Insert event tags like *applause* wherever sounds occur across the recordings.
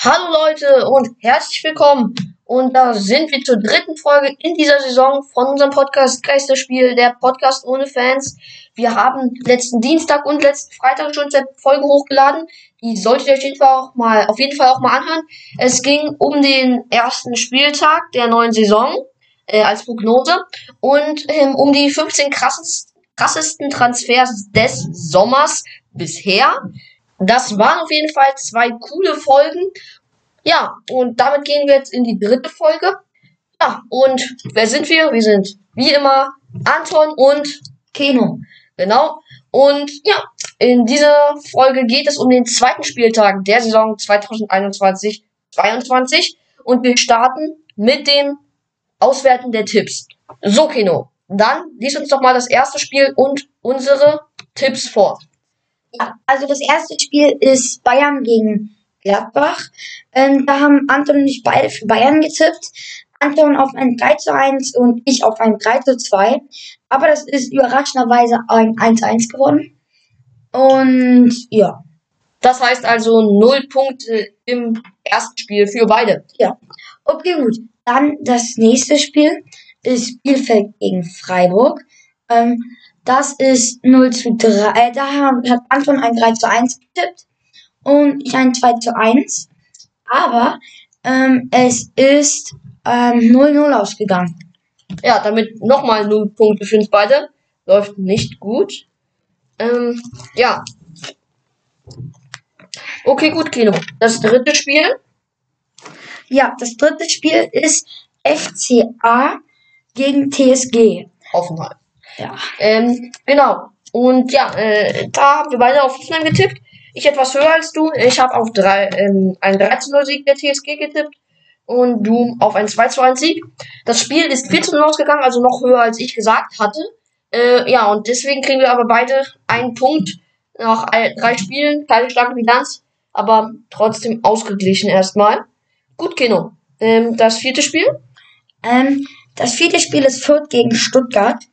Hallo Leute und herzlich willkommen. Und da sind wir zur dritten Folge in dieser Saison von unserem Podcast Geisterspiel, der Podcast ohne Fans. Wir haben letzten Dienstag und letzten Freitag schon eine Folge hochgeladen. Die solltet ihr auf jeden Fall auch mal, auf jeden Fall auch mal anhören. Es ging um den ersten Spieltag der neuen Saison äh, als Prognose und ähm, um die 15 krassesten, krassesten Transfers des Sommers bisher. Das waren auf jeden Fall zwei coole Folgen. Ja, und damit gehen wir jetzt in die dritte Folge. Ja, und wer sind wir? Wir sind wie immer Anton und Keno. Genau. Und ja, in dieser Folge geht es um den zweiten Spieltag der Saison 2021-22. Und wir starten mit dem Auswerten der Tipps. So, Keno, dann lies uns doch mal das erste Spiel und unsere Tipps vor. Also das erste Spiel ist Bayern gegen Gladbach. Ähm, da haben Anton und ich beide für Bayern getippt. Anton auf ein 3 zu 1 und ich auf ein 3 zu 2. Aber das ist überraschenderweise ein 1 zu 1 geworden. Und ja. Das heißt also 0 Punkte im ersten Spiel für beide. Ja. Okay, gut. Dann das nächste Spiel ist Bielefeld gegen Freiburg. Ähm, das ist 0 zu 3. Äh, da hat Anton ein 3 zu 1 getippt und ich ein 2 zu 1. Aber ähm, es ist ähm, 0-0 ausgegangen. Ja, damit nochmal 0 Punkte für uns beide. Läuft nicht gut. Ähm, ja. Okay, gut, Kino. Das dritte Spiel. Ja, das dritte Spiel ist FCA gegen TSG. Hoffenheim. Ja. Ähm, genau. Und ja, äh, da haben wir beide auf Hoffenheim getippt. Ich etwas höher als du. Ich habe auf drei, ähm, einen 13-0-Sieg der TSG getippt. Und du auf einen 2-2-1-Sieg. Das Spiel ist 14 0 ausgegangen, also noch höher als ich gesagt hatte. Äh, ja, und deswegen kriegen wir aber beide einen Punkt nach drei Spielen. Keine starke Bilanz, aber trotzdem ausgeglichen erstmal. Gut, Kino. Ähm, das vierte Spiel? Ähm, das vierte Spiel ist Fürth gegen Stuttgart.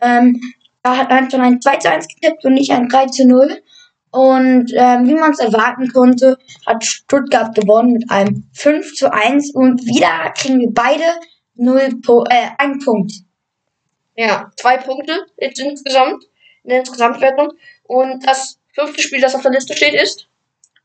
Ähm, da hat Anton ein 2 zu 1 getippt und nicht ein 3 zu 0. Und ähm, wie man es erwarten konnte, hat Stuttgart gewonnen mit einem 5 zu 1 und wieder kriegen wir beide 0 po äh, einen Punkt. Ja, zwei Punkte insgesamt in der Insgesamtwertung. Und das fünfte Spiel, das auf der Liste steht, ist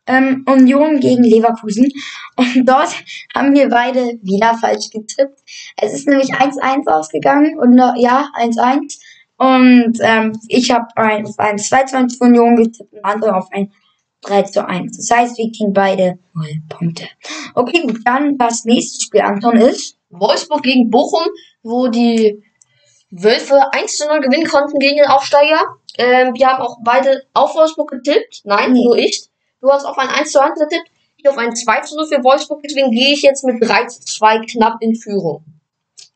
ähm, Union gegen Leverkusen. Und dort haben wir beide wieder falsch getippt. Es ist nämlich 1-1 ausgegangen und ja, 1-1. Und ähm, ich habe ein, auf ein 2 zu 1 für Union getippt und andere auf ein 3 zu 1. Das heißt, wir kriegen beide 0 Punkte. Okay, gut, dann das nächste Spiel, Anton, ist Wolfsburg gegen Bochum, wo die Wölfe 1 zu 0 gewinnen konnten gegen den Aufsteiger. Ähm, wir haben auch beide auf Wolfsburg getippt. Nein, nee. nur ich. Du hast auf ein 1 zu 1 getippt. Ich auf ein 2 zu 0 für Wolfsburg. Deswegen gehe ich jetzt mit 3 zu 2 knapp in Führung.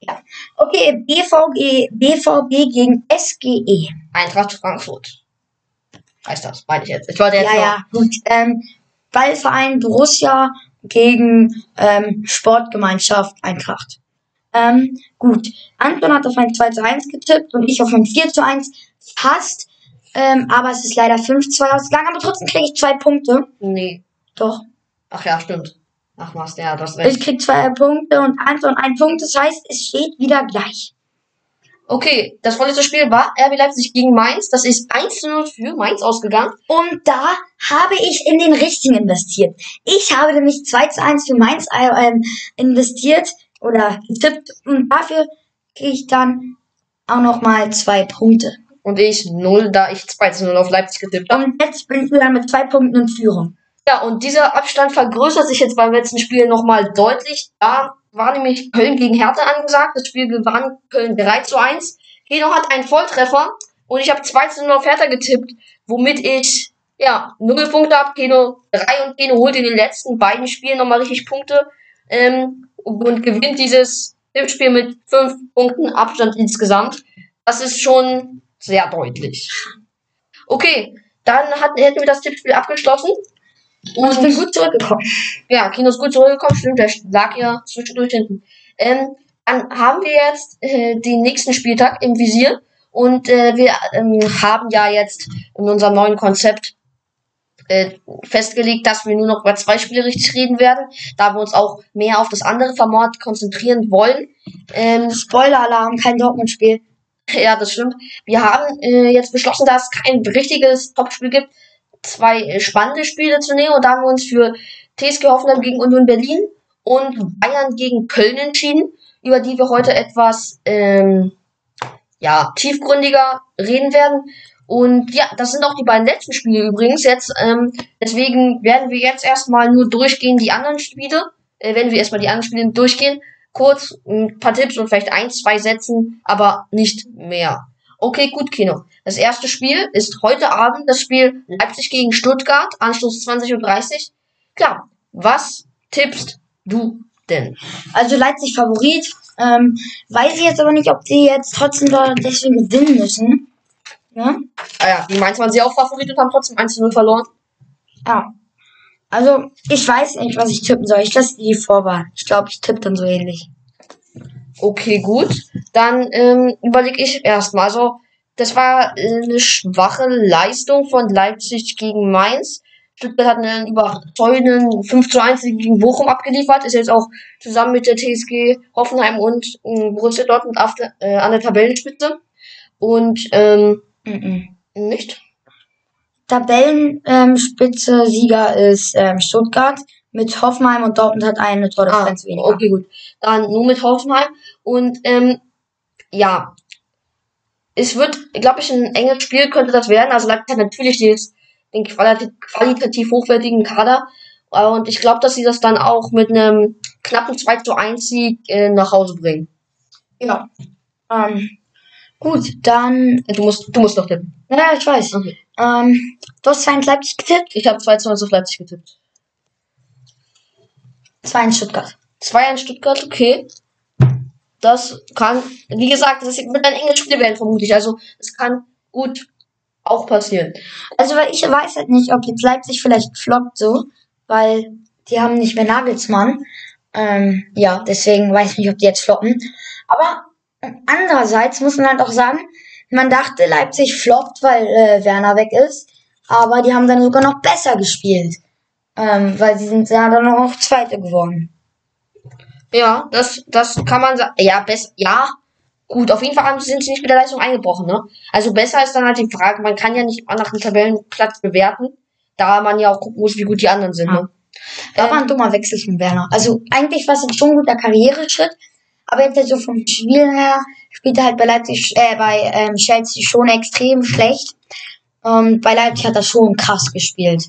Ja. Okay, BVG, BVB gegen SGE. Eintracht Frankfurt. Heißt das, meine ich jetzt. Ich wollte jetzt ja, noch. ja, gut. Ähm, Ballverein Borussia gegen ähm, Sportgemeinschaft Eintracht. Ähm, gut. Anton hat auf ein 2 zu 1 getippt und ich auf ein 4 zu 1. Fast. Ähm, aber es ist leider 5 zu 2 ausgegangen, aber trotzdem kriege ich zwei Punkte. Nee. Doch. Ach ja, stimmt. Ach was, ja, das recht. Ich krieg zwei Punkte und Anton ein Punkt. Das heißt, es steht wieder gleich. Okay, das vorletzte Spiel war RB Leipzig gegen Mainz. Das ist 1 zu 0 für Mainz ausgegangen. Und da habe ich in den richtigen investiert. Ich habe nämlich 2 zu 1 für Mainz äh, investiert oder getippt. Und dafür kriege ich dann auch nochmal zwei Punkte. Und ich 0, da ich 2 zu 0 auf Leipzig getippt habe. Und jetzt bin ich wieder mit zwei Punkten in Führung. Ja, und dieser Abstand vergrößert sich jetzt beim letzten Spiel nochmal deutlich. Da war nämlich Köln gegen Hertha angesagt. Das Spiel gewann Köln 3 zu 1. Geno hat einen Volltreffer und ich habe 2 zu 0 auf Hertha getippt, womit ich ja 0 Punkte habe. Geno 3 und Geno holt in den letzten beiden Spielen nochmal richtig Punkte ähm, und gewinnt dieses Tippspiel mit 5 Punkten Abstand insgesamt. Das ist schon sehr deutlich. Okay, dann hatten, hätten wir das Tippspiel abgeschlossen. Und ich bin gut zurückgekommen. Ja, Kino ist gut zurückgekommen, stimmt, der lag ja zwischendurch hinten. Ähm, dann haben wir jetzt äh, den nächsten Spieltag im Visier und äh, wir ähm, haben ja jetzt in unserem neuen Konzept äh, festgelegt, dass wir nur noch über zwei Spiele richtig reden werden, da wir uns auch mehr auf das andere Format konzentrieren wollen. Ähm, Spoiler-Alarm, kein Dortmund-Spiel. Ja, das stimmt. Wir haben äh, jetzt beschlossen, dass es kein richtiges Topspiel gibt, zwei äh, spannende Spiele zu nehmen und da haben wir uns für TSG Hoffenheim gegen Union Berlin und Bayern gegen Köln entschieden, über die wir heute etwas ähm, ja, tiefgründiger reden werden. Und ja, das sind auch die beiden letzten Spiele übrigens jetzt. Ähm, deswegen werden wir jetzt erstmal nur durchgehen die anderen Spiele. Äh, werden wir erstmal die anderen Spiele durchgehen. Kurz ein paar Tipps und vielleicht ein, zwei Sätzen, aber nicht mehr. Okay, gut, Kino. Das erste Spiel ist heute Abend das Spiel Leipzig gegen Stuttgart, Anschluss 20.30 Uhr. Klar, was tippst du denn? Also Leipzig Favorit. Ähm, weiß ich jetzt aber nicht, ob die jetzt trotzdem dort deswegen gewinnen müssen. Ja? Ah ja, die Mainz waren sie auch Favorit und haben trotzdem 1-0 verloren. Ja. Also, ich weiß nicht, was ich tippen soll. Ich lasse die Vorwahl. Ich glaube, ich tippe dann so ähnlich. Okay, gut. Dann ähm, überlege ich erstmal. Also, das war äh, eine schwache Leistung von Leipzig gegen Mainz. Stuttgart hat einen überzeugenden 5 zu 1 gegen Bochum abgeliefert. Ist jetzt auch zusammen mit der TSG Hoffenheim und äh, Borussia Dortmund auf äh, an der Tabellenspitze. Und ähm, Mhm. nicht? Tabellenspitze Sieger ist ähm, Stuttgart mit Hoffenheim und Dortmund hat eine Tordifferenz weniger. Ah, okay, gut. Dann nur mit Hoffenheim. Und ähm, ja, es wird, glaube ich, ein enges Spiel könnte das werden. Also Leipzig hat natürlich jetzt den qualitativ, hochwertigen Kader. Äh, Und ich glaube, dass sie das dann auch mit einem knappen 2 zu 1 Sieg äh, nach Hause bringen. Ja. Ähm, gut, dann. Du musst, du musst noch tippen. Ja, ich weiß. Okay. Ähm, du hast 2 in Leipzig getippt, Ich habe 2 zu 1 auf Leipzig getippt. 2 in Stuttgart. 2 in Stuttgart, okay. Das kann, wie gesagt, das wird ein enges Spiel werden, vermutlich. Also, es kann gut auch passieren. Also, weil ich weiß halt nicht, ob jetzt Leipzig vielleicht floppt so, weil die haben nicht mehr Nagelsmann. Ähm, ja, deswegen weiß ich nicht, ob die jetzt floppen. Aber andererseits muss man halt auch sagen, man dachte, Leipzig floppt, weil äh, Werner weg ist. Aber die haben dann sogar noch besser gespielt. Ähm, weil sie sind ja dann auch Zweite geworden. Ja, das, das kann man sagen. Ja, besser, ja. Gut, auf jeden Fall sind sie nicht mit der Leistung eingebrochen, ne? Also besser ist dann halt die Frage, man kann ja nicht nach dem Tabellenplatz bewerten, da man ja auch gucken muss, wie gut die anderen sind, Ja. ne? Da war ein dummer Wechsel von Werner. Also eigentlich war es schon ein guter Karriereschritt, aber jetzt halt so vom Spiel her spielt er halt bei Leipzig, äh, bei ähm, Chelsea schon extrem schlecht. Und bei Leipzig hat er schon krass gespielt.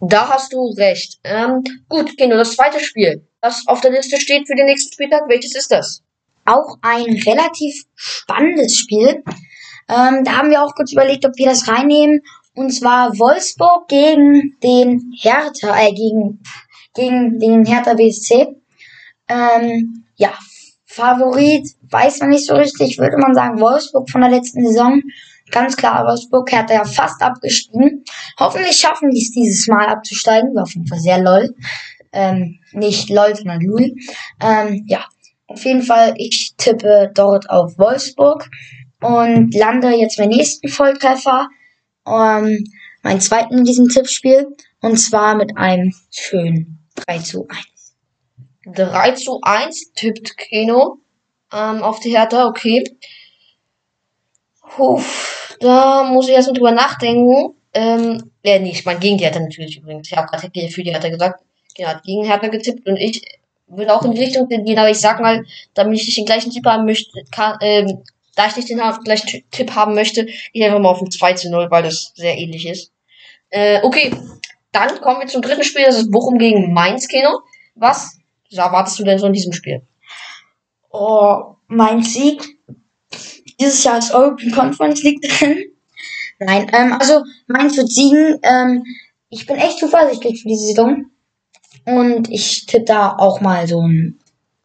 Da hast du recht. Ähm, gut, Kino, das zweite Spiel, das auf der Liste steht für den nächsten Spieltag, welches ist das? Auch ein relativ spannendes Spiel. Ähm, da haben wir auch kurz überlegt, ob wir das reinnehmen. Und zwar Wolfsburg gegen den Hertha, äh, gegen, gegen den Hertha BSC. Ähm, ja, Favorit weiß man nicht so richtig, würde man sagen Wolfsburg von der letzten Saison. Ganz klar, Wolfsburg hat ja fast abgestiegen. Hoffentlich schaffen die es dieses Mal abzusteigen. Wäre auf jeden Fall sehr lol. Ähm, nicht lol, sondern lul. Ähm, ja, auf jeden Fall, ich tippe dort auf Wolfsburg und lande jetzt meinen nächsten Volltreffer. Ähm, meinen zweiten in diesem Tippspiel. Und zwar mit einem schönen 3 zu 1. 3 zu 1 tippt Keno ähm, auf die Hertha, okay. Puh, da muss ich erstmal drüber nachdenken. Ähm, ja, nee, ich meine gegen die Hertha natürlich übrigens. Ich habe gerade für die Hertha gesagt. Genau, gegen Hertha getippt und ich würde auch in die Richtung gehen, aber ich sag mal, damit ich nicht den gleichen Tipp haben möchte, kann, ähm, da ich nicht den gleichen Tipp haben möchte, ich einfach mal auf ein 2 zu 0, weil das sehr ähnlich ist. Äh, okay, dann kommen wir zum dritten Spiel, das ist Bochum gegen Mainz, Keno. Was erwartest du denn so in diesem Spiel? Oh, mein Sieg. Dieses Jahr ist European Conference League drin. Nein, ähm, also Mainz wird siegen. Ähm, ich bin echt zuversichtlich für diese Saison. Und ich tippe da auch mal so ein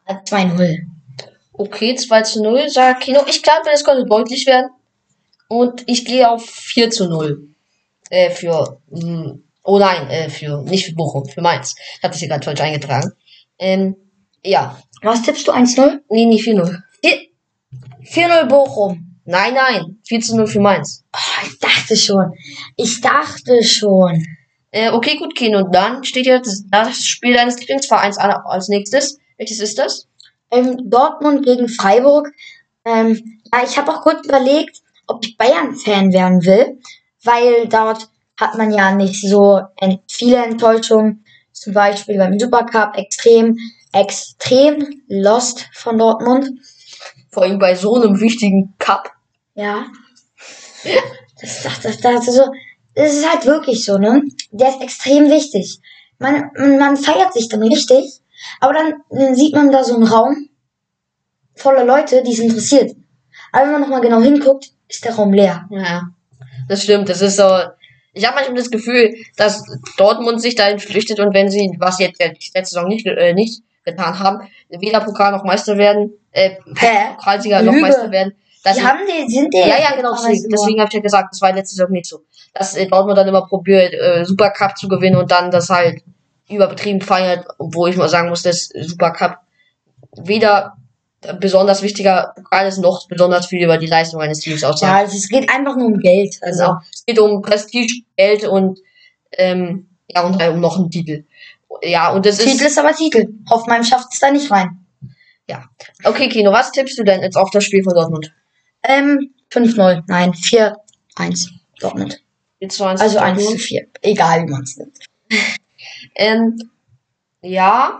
2-0. Okay, 2 zu 0, sagt Kino. Ich glaube, es könnte deutlich werden. Und ich gehe auf 4 zu 0. Äh, für, mh, oh nein, äh, für, nicht für Bochum, für Mainz. Ich habe das hier gerade falsch eingetragen. Ähm, ja. Was tippst du? 1-0? Nee, nicht 4-0. 4-0 Bochum. Nein, nein, 4 zu 0 für Mainz. Oh, ich dachte schon. Ich dachte schon. Äh, okay, gut, Kino. Und dann steht jetzt das Spiel deines Lieblingsvereins an- als nächstes. Welches ist das? Ähm, Dortmund gegen Freiburg. Ähm, ja, ich habe auch kurz überlegt, ob ich Bayern-Fan werden will, weil dort hat man ja nicht so viele Enttäuschungen. Zum Beispiel beim Supercup extrem, extrem lost von Dortmund. Vor allem bei so einem wichtigen Cup. Ja. Das, das, das, das, so, das ist halt wirklich so, ne? Der ist extrem wichtig. Man, man, man feiert sich dann richtig, aber dann, dann sieht man da so einen Raum voller Leute, die es interessiert. Aber wenn man nochmal genau hinguckt, ist der Raum leer. Ja, das stimmt. Das ist so. Ich habe manchmal das Gefühl, dass Dortmund sich dahin flüchtet und wenn sie, was jetzt letzte Saison nicht, äh, nicht getan haben, weder Pokal noch Meister werden, äh, Hä? Pokalsieger noch. Meister werden. Dass Die sie- haben die, sind die. ja, ja, genau, deswegen, deswegen habe ich ja gesagt, das war letzte Saison nicht so. Dass äh, Dortmund dann immer probiert, äh, Supercup zu gewinnen und dann das halt überbetrieben feiert, wo ich mal sagen muss, dass Supercup weder besonders wichtiger Pokal ist, noch besonders viel über die Leistung eines Teams Ja, aussagt. also es geht einfach nur um Geld. Also, Also, es geht um Prestige, Geld und, ähm, ja, und halt um noch einen Titel. Ja, und das Titel ist, ist aber Titel. Hoffenheim schafft es da nicht rein. okay, Kino, was tippst du denn jetzt auf das Spiel von Dortmund? Ähm, 5-0. Nein, 4-1. Dortmund. Also zu 1 zu Dortmund. 4. Egal, wie man es nimmt. Ähm, ja,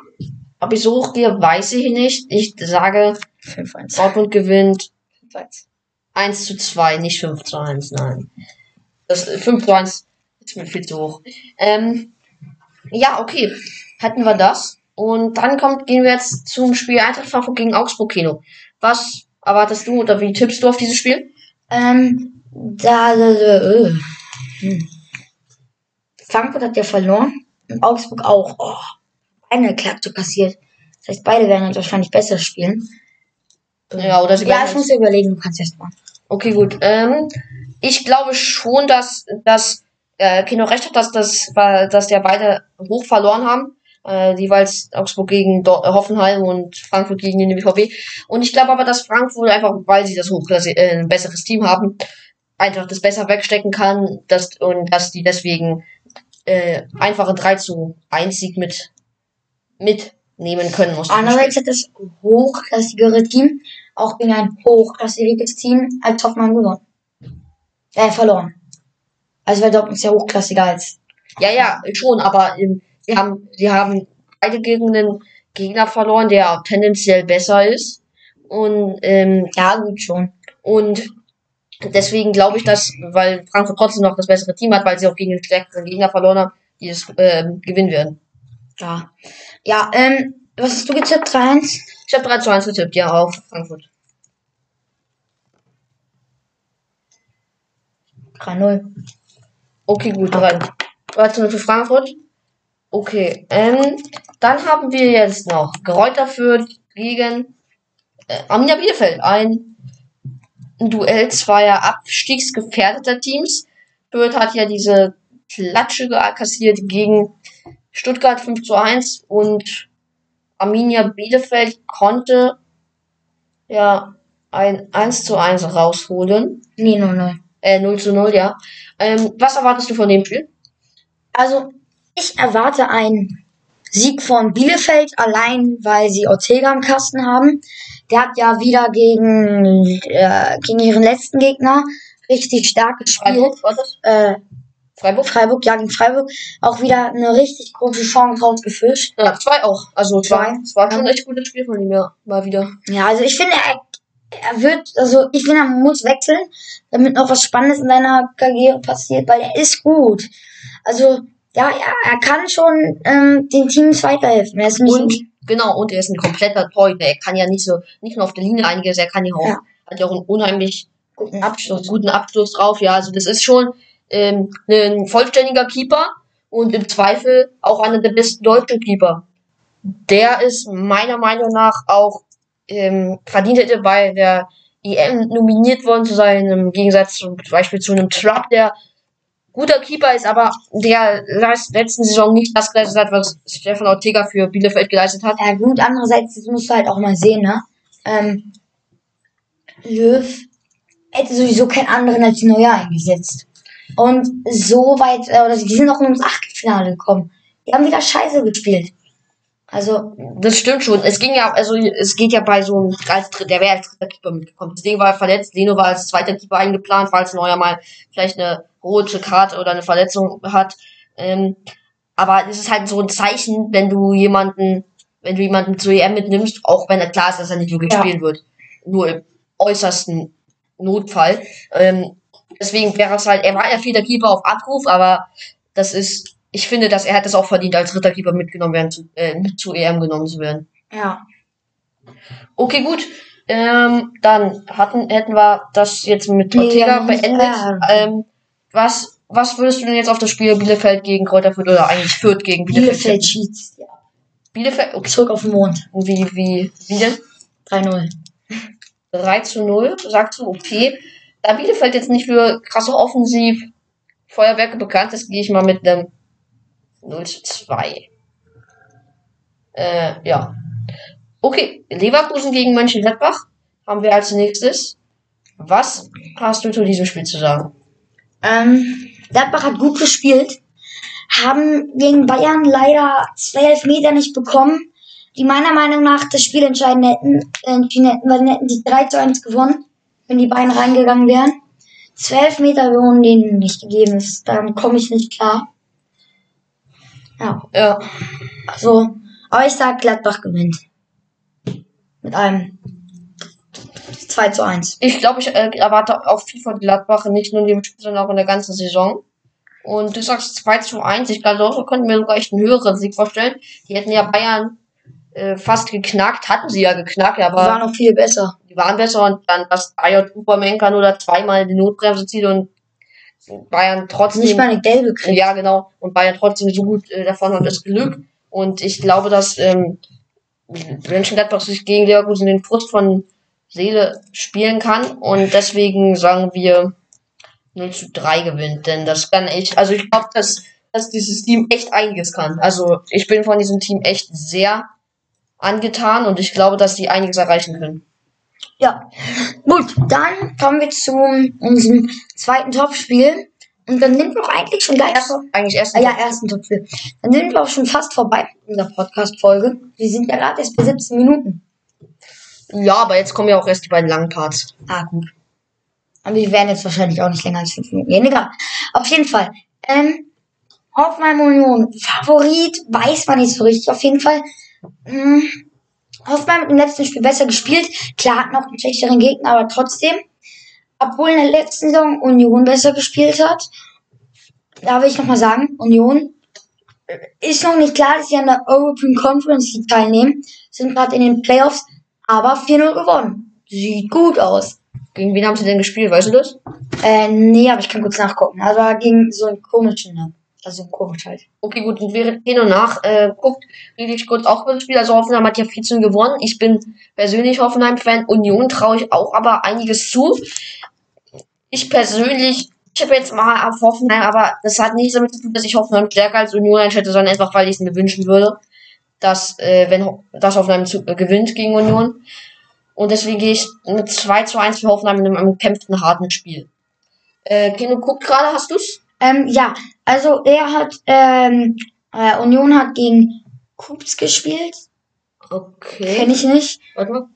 ob ich so hochgehe, weiß ich nicht. Ich sage, 5-1. Dortmund gewinnt 5-1. 1 zu 2, nicht 5 zu 1, nein. Das äh, 5 zu 1 ist mir viel zu hoch. Ähm, ja, okay. Hatten wir das. Und dann kommt, gehen wir jetzt zum Spiel Eintracht Frankfurt gegen Augsburg Kino. Was erwartest du oder wie tippst du auf dieses Spiel? Ähm, da, da, da äh. hm. Frankfurt hat ja verloren und Augsburg auch. Oh, eine Klappe kassiert. Das heißt, beide werden jetzt wahrscheinlich besser spielen. Ja, oder sie Ja, ich muss überlegen, du kannst erst mal. Okay, gut. Ähm, ich glaube schon, dass, dass äh, Kino recht hat, dass, das, dass der beide hoch verloren haben. Äh, jeweils Augsburg gegen Dor äh, Hoffenheim und Frankfurt gegen den BVB. Und ich glaube aber, dass Frankfurt einfach, weil sie das hochklasse äh, ein besseres Team haben, einfach das besser wegstecken kann dass, und dass die deswegen äh, einfach ein 3 zu 1 Sieg mit mitnehmen können. Spiel. Andererseits hat das hochklassigere Team auch gegen ein hochklassiges Team als Hoffenheim gewonnen. Äh, verloren. Also weil Dortmund ist ja hochklassiger als. Ja, ja, schon, aber ähm, sie haben, sie haben beide gegen einen Gegner verloren, der tendenziell besser ist. Und, ähm, Ja, gut schon. und deswegen glaube ich, dass, weil Frankfurt trotzdem noch das bessere Team hat, weil sie auch gegen den stärkeren Gegner verloren haben, die es ähm, gewinnen werden. Ja. Ja, ähm, was hast du getippt? 3-1? Ich habe 3 zu 1 getippt, ja, auf Frankfurt. 3-0. Okay, gut, 3. 3 zu 0 für Frankfurt. Okay, ähm, dann haben wir jetzt noch Geräuter Fürth gegen äh, Arminia Bielefeld. Ein Duell zweier abstiegsgefährdeter Teams. Fürth hat ja diese Klatsche kassiert gegen Stuttgart 5 zu 1 und Arminia Bielefeld konnte ja ein 1 zu 1 rausholen. Nee, 0-0. Äh, 0 zu 0, ja. Ähm, was erwartest du von dem Spiel? Also, ich erwarte einen Sieg von Bielefeld, allein weil sie Ortega im Kasten haben. Der hat ja wieder gegen, äh, gegen ihren letzten Gegner richtig stark gespielt. Freiburg, war das? Äh, Freiburg? Freiburg, ja, gegen Freiburg. Auch wieder eine richtig große Chance rausgefischt. Ja, zwei auch. Also zwei. Es war schon Ja. ein echt gutes Spiel von ihm, ja. Mal wieder. Ja, also ich finde, er, er wird, also ich finde, er muss wechseln, damit noch was Spannendes in seiner Karriere passiert, weil er ist gut. Also, ja, er, er kann schon ähm, den Teams weiterhelfen. Er ist nicht Und, genau, und er ist ein kompletter Torhüter. Er kann ja nicht so, nicht nur auf der Linie einiges, er kann ja auch, Ja. hat ja auch einen unheimlich guten Abschluss, guten Abschluss drauf. Ja, also das ist schon ähm, ein vollständiger Keeper und im Zweifel auch einer der besten deutschen Keeper. Der ist meiner Meinung nach auch ähm, verdient hätte bei der EM nominiert worden zu sein, im Gegensatz zum Beispiel zu einem Trapp, der guter Keeper ist, aber der letzten Saison nicht das geleistet hat, was Stefan Ortega für Bielefeld geleistet hat. Ja gut, andererseits das musst du halt auch mal sehen, ne? Ähm, Löw hätte sowieso keinen anderen als Neuer eingesetzt. Und so weit, äh, oder die sind auch nur ins Achtelfinale gekommen. Die haben wieder Scheiße gespielt. Also, Das stimmt schon. Es ging ja, also es geht ja bei so einem, als, der wäre als dritter Keeper mitgekommen. Deswegen war er verletzt. Leno war als zweiter Keeper eingeplant, falls Neuer mal vielleicht eine rote Karte oder eine Verletzung hat. Ähm, aber es ist halt so ein Zeichen, wenn du jemanden, wenn du jemanden zu EM mitnimmst, auch wenn er klar ist, dass er nicht wirklich Ja. spielen wird. Nur im äußersten Notfall. Ähm, deswegen wäre es halt, er war ja vierter Keeper auf Abruf, aber das ist, ich finde, dass er hat es auch verdient, als dritter Keeper mitgenommen werden zu, äh, mit zu EM genommen zu werden. ja. Okay, gut. Ähm, dann hatten, hätten wir das jetzt mit Nee, Ortega nicht, beendet. äh, Ähm, was, was würdest du denn jetzt auf das Spiel Bielefeld gegen Kräuter Fürth oder eigentlich Fürth gegen Bielefeld? Bielefeld schießt. Ja. Bielefeld, okay. Zurück auf den Mond. Wie, wie, wie denn? 3-0. 3 zu 0, sagst du, okay. Da Bielefeld jetzt nicht für krasse Offensiv Feuerwerke bekannt ist, gehe ich mal mit einem 0 zu 2. Äh, ja. Okay, Leverkusen gegen Mönchengladbach haben wir als nächstes. Was hast du zu diesem Spiel zu sagen? Ähm, Gladbach hat gut gespielt, haben gegen Bayern leider zwei Elfmeter nicht bekommen, die meiner Meinung nach das Spiel entscheiden hätten, äh, entschieden hätten, weil dann hätten die 3 zu 1 gewonnen, wenn die beiden reingegangen wären. Zwei Elfmeter wurden denen nicht gegeben, das, damit komme ich nicht klar. Ja, Ja, also, aber ich sag Gladbach gewinnt. Mit einem 2 zu 1. ich glaube, ich äh, erwarte auch viel von Gladbach, nicht nur in dem Spiel, sondern auch in der ganzen Saison. Und du sagst 2 zu 1. Ich glaube, so könnten wir sogar echt einen höheren Sieg vorstellen. Die hätten ja Bayern äh, fast geknackt, hatten sie ja geknackt, Die aber waren noch viel besser. Besser und dann, dass Ayot Upamenka nur da zweimal die Notbremse zieht und Bayern trotzdem, Nicht mal eine gelbe kriegt. ja genau, und Bayern trotzdem so gut äh, davon hat das Glück. Und ich glaube, dass ähm, Mönchengladbach sich gegen Leverkusen den Frust von Seele spielen kann und deswegen sagen wir 0 zu 3 gewinnt, denn das kann echt, also ich glaube, dass, dass dieses Team echt einiges kann. Also ich bin von diesem Team echt sehr angetan und ich glaube, dass die einiges erreichen können. Ja, gut, dann kommen wir zu unserem zweiten Topspiel. Und dann sind wir auch eigentlich schon gleich. Eigentlich erst Ah, ja, ersten Topspiel. Dann sind wir auch schon fast vorbei in der Podcast-Folge. Wir sind ja gerade erst bei 17 Minuten. Ja, aber jetzt kommen ja auch erst die beiden langen Parts. Ah, gut. Aber wir werden jetzt wahrscheinlich auch nicht länger als 5 Minuten gehen. Egal. Auf jeden Fall. Ähm, Hoffenheim Union. Favorit weiß man nicht so richtig. Auf jeden Fall. Hm, Hoffenheim hat im letzten Spiel besser gespielt. Klar, hat noch einen schlechteren Gegner, aber trotzdem. Obwohl in der letzten Saison Union besser gespielt hat. Da will ich nochmal sagen, Union ist noch nicht klar, dass sie an der European Conference League teilnehmen. Sind gerade in den Playoffs, aber 4-0 gewonnen. Sieht gut aus. Gegen wen haben sie denn gespielt, weißt du das? Äh, nee, aber ich kann kurz nachgucken. Also gegen so einen komischen, ne? Also komisch halt. Okay, gut, während hin und nach äh, guckt, rede ich kurz auch über das Spiel. Also Hoffenheim hat ja 14 gewonnen. Ich bin persönlich Hoffenheim-Fan. Union traue ich auch aber einiges zu. Ich persönlich tippe jetzt mal auf Hoffenheim, aber das hat nichts damit zu tun, dass ich Hoffenheim stärker als Union einschätze, sondern einfach, weil ich es mir wünschen würde, dass, äh, wenn Ho- Hoffenheim zu, äh, gewinnt gegen Union. Und deswegen gehe ich mit 2 zu 1 für Hoffenheim in einem umkämpften, harten Spiel. Äh, Kino guckt gerade, hast du's? Ähm, ja, also er hat, ähm, äh, Union hat gegen Kups gespielt. Okay. Kenn ich nicht. Warte mal.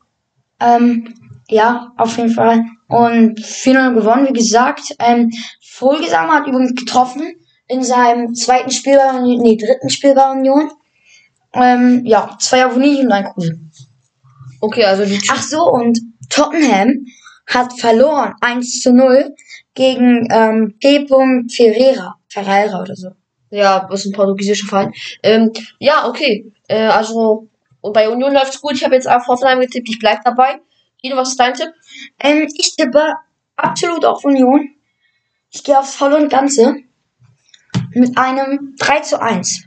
Ähm, ja, auf jeden Fall. Und 4-0 gewonnen, wie gesagt. Ähm, Vollgesang hat übrigens getroffen in seinem zweiten Spiel bei Union, nee, dritten Spiel bei Union. Ähm, ja, zwei Abonnie und ein Kruse. Okay, also die Ach so, und Tottenham hat verloren 1 zu 0 gegen ähm, P. Ferreira. Ferreira oder so. Ja, ist ein portugiesischer Verein. Ähm, ja, okay. Äh, also, und bei Union läuft's gut. Ich habe jetzt auf Hoffenheim getippt. Ich bleib dabei. Guido, was ist dein Tipp? Ähm, ich tippe absolut auf Union. Ich gehe aufs Volle und Ganze mit einem 3 zu 1.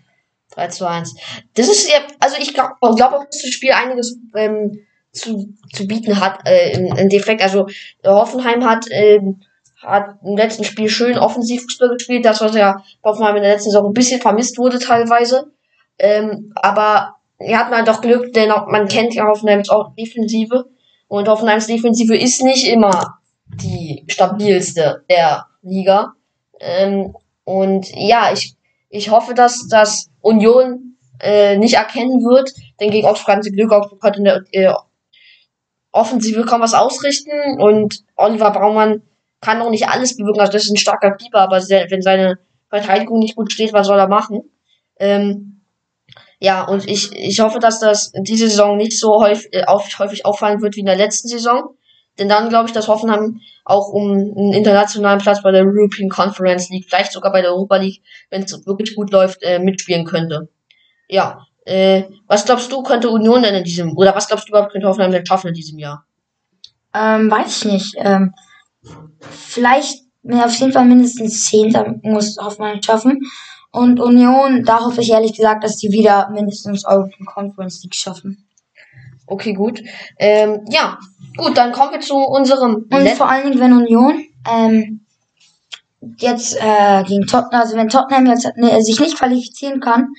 3 zu 1. Das ist ja, also ich glaube glaub auch, dass das Spiel einiges ähm, zu, zu bieten hat, äh, im, im Defekt. Also äh, Hoffenheim hat, ähm, hat im letzten Spiel schön Offensivfußball gespielt, das was ja Hoffenheim in der letzten Saison ein bisschen vermisst wurde teilweise. Ähm, aber er hat mal doch Glück, denn auch, man kennt ja Hoffenheims auch Defensive. Und Hoffenheims Defensive ist nicht immer die stabilste der Liga. Ähm, und ja, ich, ich hoffe, dass das Union äh, nicht erkennen wird, denn gegen Augsburg hatten sie Glück, Augsburg konnte in der äh, Offensive kaum was ausrichten und Oliver Baumann kann auch nicht alles bewirken. Also das ist ein starker Keeper, aber wenn seine Verteidigung nicht gut steht, was soll er machen? Ähm, ja, und ich, ich hoffe, dass das diese Saison nicht so häufig, äh, auf, häufig auffallen wird wie in der letzten Saison. Denn dann glaube ich, dass Hoffenheim auch um einen internationalen Platz bei der European Conference League, vielleicht sogar bei der Europa League, wenn es wirklich gut läuft, äh, mitspielen könnte. Ja, äh, was glaubst du, könnte Union denn in diesem, oder was glaubst du überhaupt, könnte Hoffenheim denn schaffen in diesem Jahr? Ähm, weiß ich nicht. Ähm, vielleicht, auf jeden Fall mindestens Zehnter muss Hoffenheim schaffen. Und Union, da hoffe ich ehrlich gesagt, dass die wieder mindestens European Conference League schaffen. Okay, gut. Ähm, ja, gut, dann kommen wir zu unserem. Und vor allen Dingen, wenn Union ähm, jetzt äh, gegen Tottenham, also wenn Tottenham jetzt ne, sich nicht qualifizieren kann,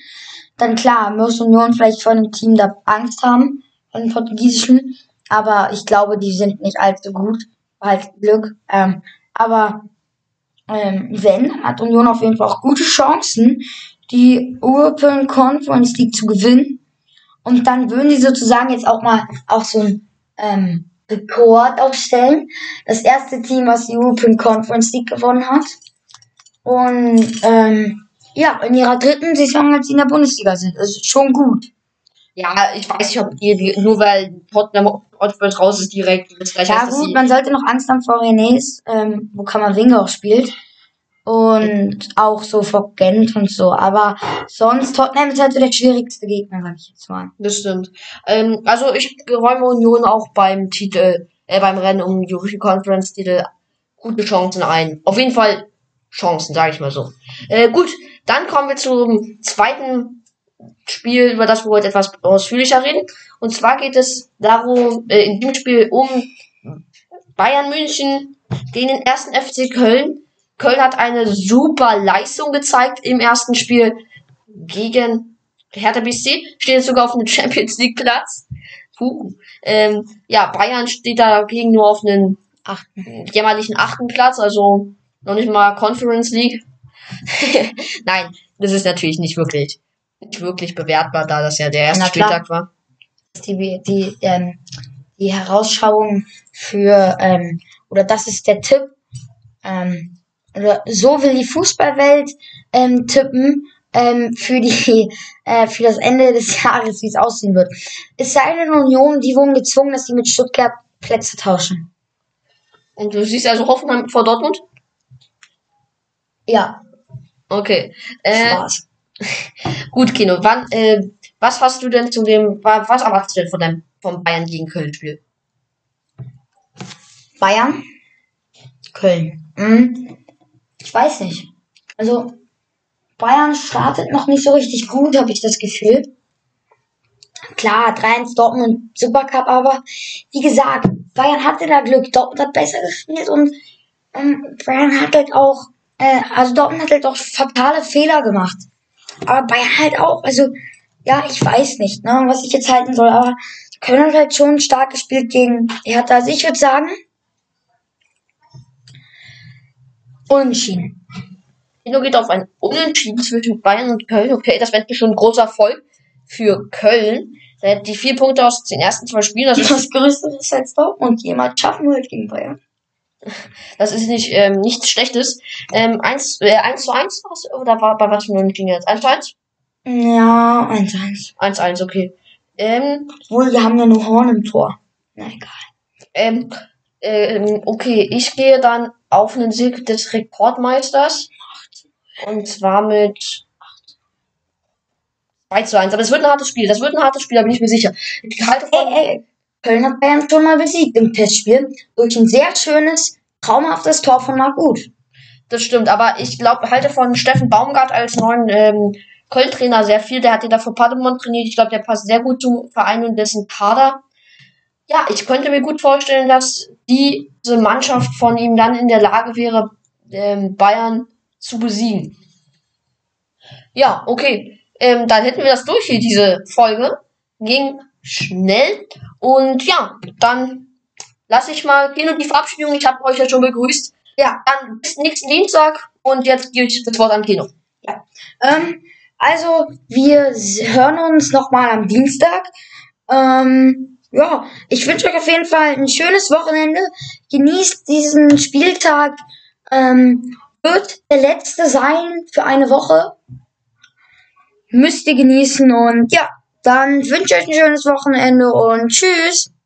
dann klar, muss Union vielleicht vor einem Team da Angst haben, von den portugiesischen. Aber ich glaube, die sind nicht allzu gut. Halt Glück. Ähm, aber ähm, wenn, hat Union auf jeden Fall auch gute Chancen, die European Conference League zu gewinnen. Und dann würden sie sozusagen jetzt auch mal auch so ein ähm, Rekord aufstellen. Das erste Team, was die European Conference League gewonnen hat. Und ähm, ja, in ihrer dritten Saison, als sie in der Bundesliga sind. Das ist schon gut. Ja, ich weiß nicht, ob die, nur weil Tottenham Hotspur raus ist, direkt Ja, gut, man sollte noch Angst haben vor Renés, ähm, wo Kammerwinger auch spielt. Und auch so vor Gent und so. Aber sonst, Tottenham ist halt so der schwierigste Gegner, sag ich jetzt mal. Das stimmt. Ähm, also ich räume Union auch beim Titel, äh, beim Rennen um European Conference Titel gute Chancen ein. Auf jeden Fall Chancen, sage ich mal so. Äh, gut, dann kommen wir zum zweiten Spiel, über das wir heute etwas ausführlicher reden. Und zwar geht es darum, äh, in dem Spiel um Bayern München gegen den ersten FC Köln. Köln hat eine super Leistung gezeigt im ersten Spiel gegen Hertha BC. Steht jetzt sogar auf einem *laughs* Champions League Platz. Puh. Ähm, ja, Bayern steht dagegen nur auf einem jämmerlichen achten Platz, also noch nicht mal Conference League. *laughs* Nein, das ist natürlich nicht wirklich nicht wirklich bewertbar, da das ja der erste Spieltag war. Die, die, ähm, die Herausschauung für, ähm, oder das ist der Tipp, ähm, oder so will die Fußballwelt ähm, tippen ähm, für die *laughs* äh, für das Ende des *laughs* Jahres, wie es aussehen wird. Es sei denn, Union, die wurden gezwungen, dass sie mit Stuttgart Plätze tauschen. Und du siehst also Hoffenheim vor Dortmund? Ja. Okay. Äh, Spaß. *laughs* Gut, Kino, wann, äh, was hast du denn zu dem, was erwartest du denn von deinem, vom Bayern gegen Köln Spiel? Bayern? Köln. Hm. Ich weiß nicht. Also, Bayern startet noch nicht so richtig gut, habe ich das Gefühl. Klar, 3-1 Dortmund Supercup, aber wie gesagt, Bayern hatte da Glück. Dortmund hat besser gespielt und ähm, Bayern hat halt auch, äh, also Dortmund hat halt auch fatale Fehler gemacht. Aber Bayern halt auch, also, ja, ich weiß nicht, ne, was ich jetzt halten soll, aber Köln hat halt schon stark gespielt gegen Hertha. Also ich würde sagen, Unentschieden. Kino geht auf ein Unentschieden zwischen Bayern und Köln. Okay, das wäre schon ein großer Erfolg für Köln. Die vier Punkte aus den ersten zwei Spielen, das ist das Größte als Dortmund jemand schaffen wird gegen Bayern. *laughs* Das ist nicht ähm, nichts Schlechtes. Ähm, 1, äh, 1 zu 1 oder war bei was für einem ging jetzt? 1 zu 1? Ja, 1 zu 1. 1 zu 1, okay. Ähm, Wohl, wir haben ja nur Horn im Tor. Na egal. Ähm, ähm, okay, ich gehe dann auf einen Sieg des Rekordmeisters. Und zwar mit 2 zu 1. Aber es wird ein hartes Spiel. Das wird ein hartes Spiel, da bin ich mir sicher. Ich halte von. Ey, ey, Köln hat Bayern schon mal besiegt im Testspiel durch ein sehr schönes, traumhaftes Tor von Marc. Das stimmt, aber ich glaube, halte von Steffen Baumgart als neuen ähm, Köln-Trainer sehr viel. Der hat ihn da Paderborn trainiert. Ich glaube, der passt sehr gut zum Verein und dessen Kader. Ja, ich könnte mir gut vorstellen, dass diese Mannschaft von ihm dann in der Lage wäre, ähm, Bayern zu besiegen. Ja, okay. Ähm, dann hätten wir das durch hier, diese Folge. Ging schnell. Und ja, dann lasse ich mal gehen und die Verabschiedung. Ich habe euch ja schon begrüßt. Ja, dann bis nächsten Dienstag Und jetzt gebe ich das Wort an Kino. Ja. Ähm, also, wir hören uns nochmal am Dienstag. Ähm, ja, ich wünsche euch auf jeden Fall ein schönes Wochenende. Genießt diesen Spieltag. Ähm, wird der letzte sein für eine Woche. Müsst ihr genießen und ja, dann wünsche ich euch ein schönes Wochenende und tschüss.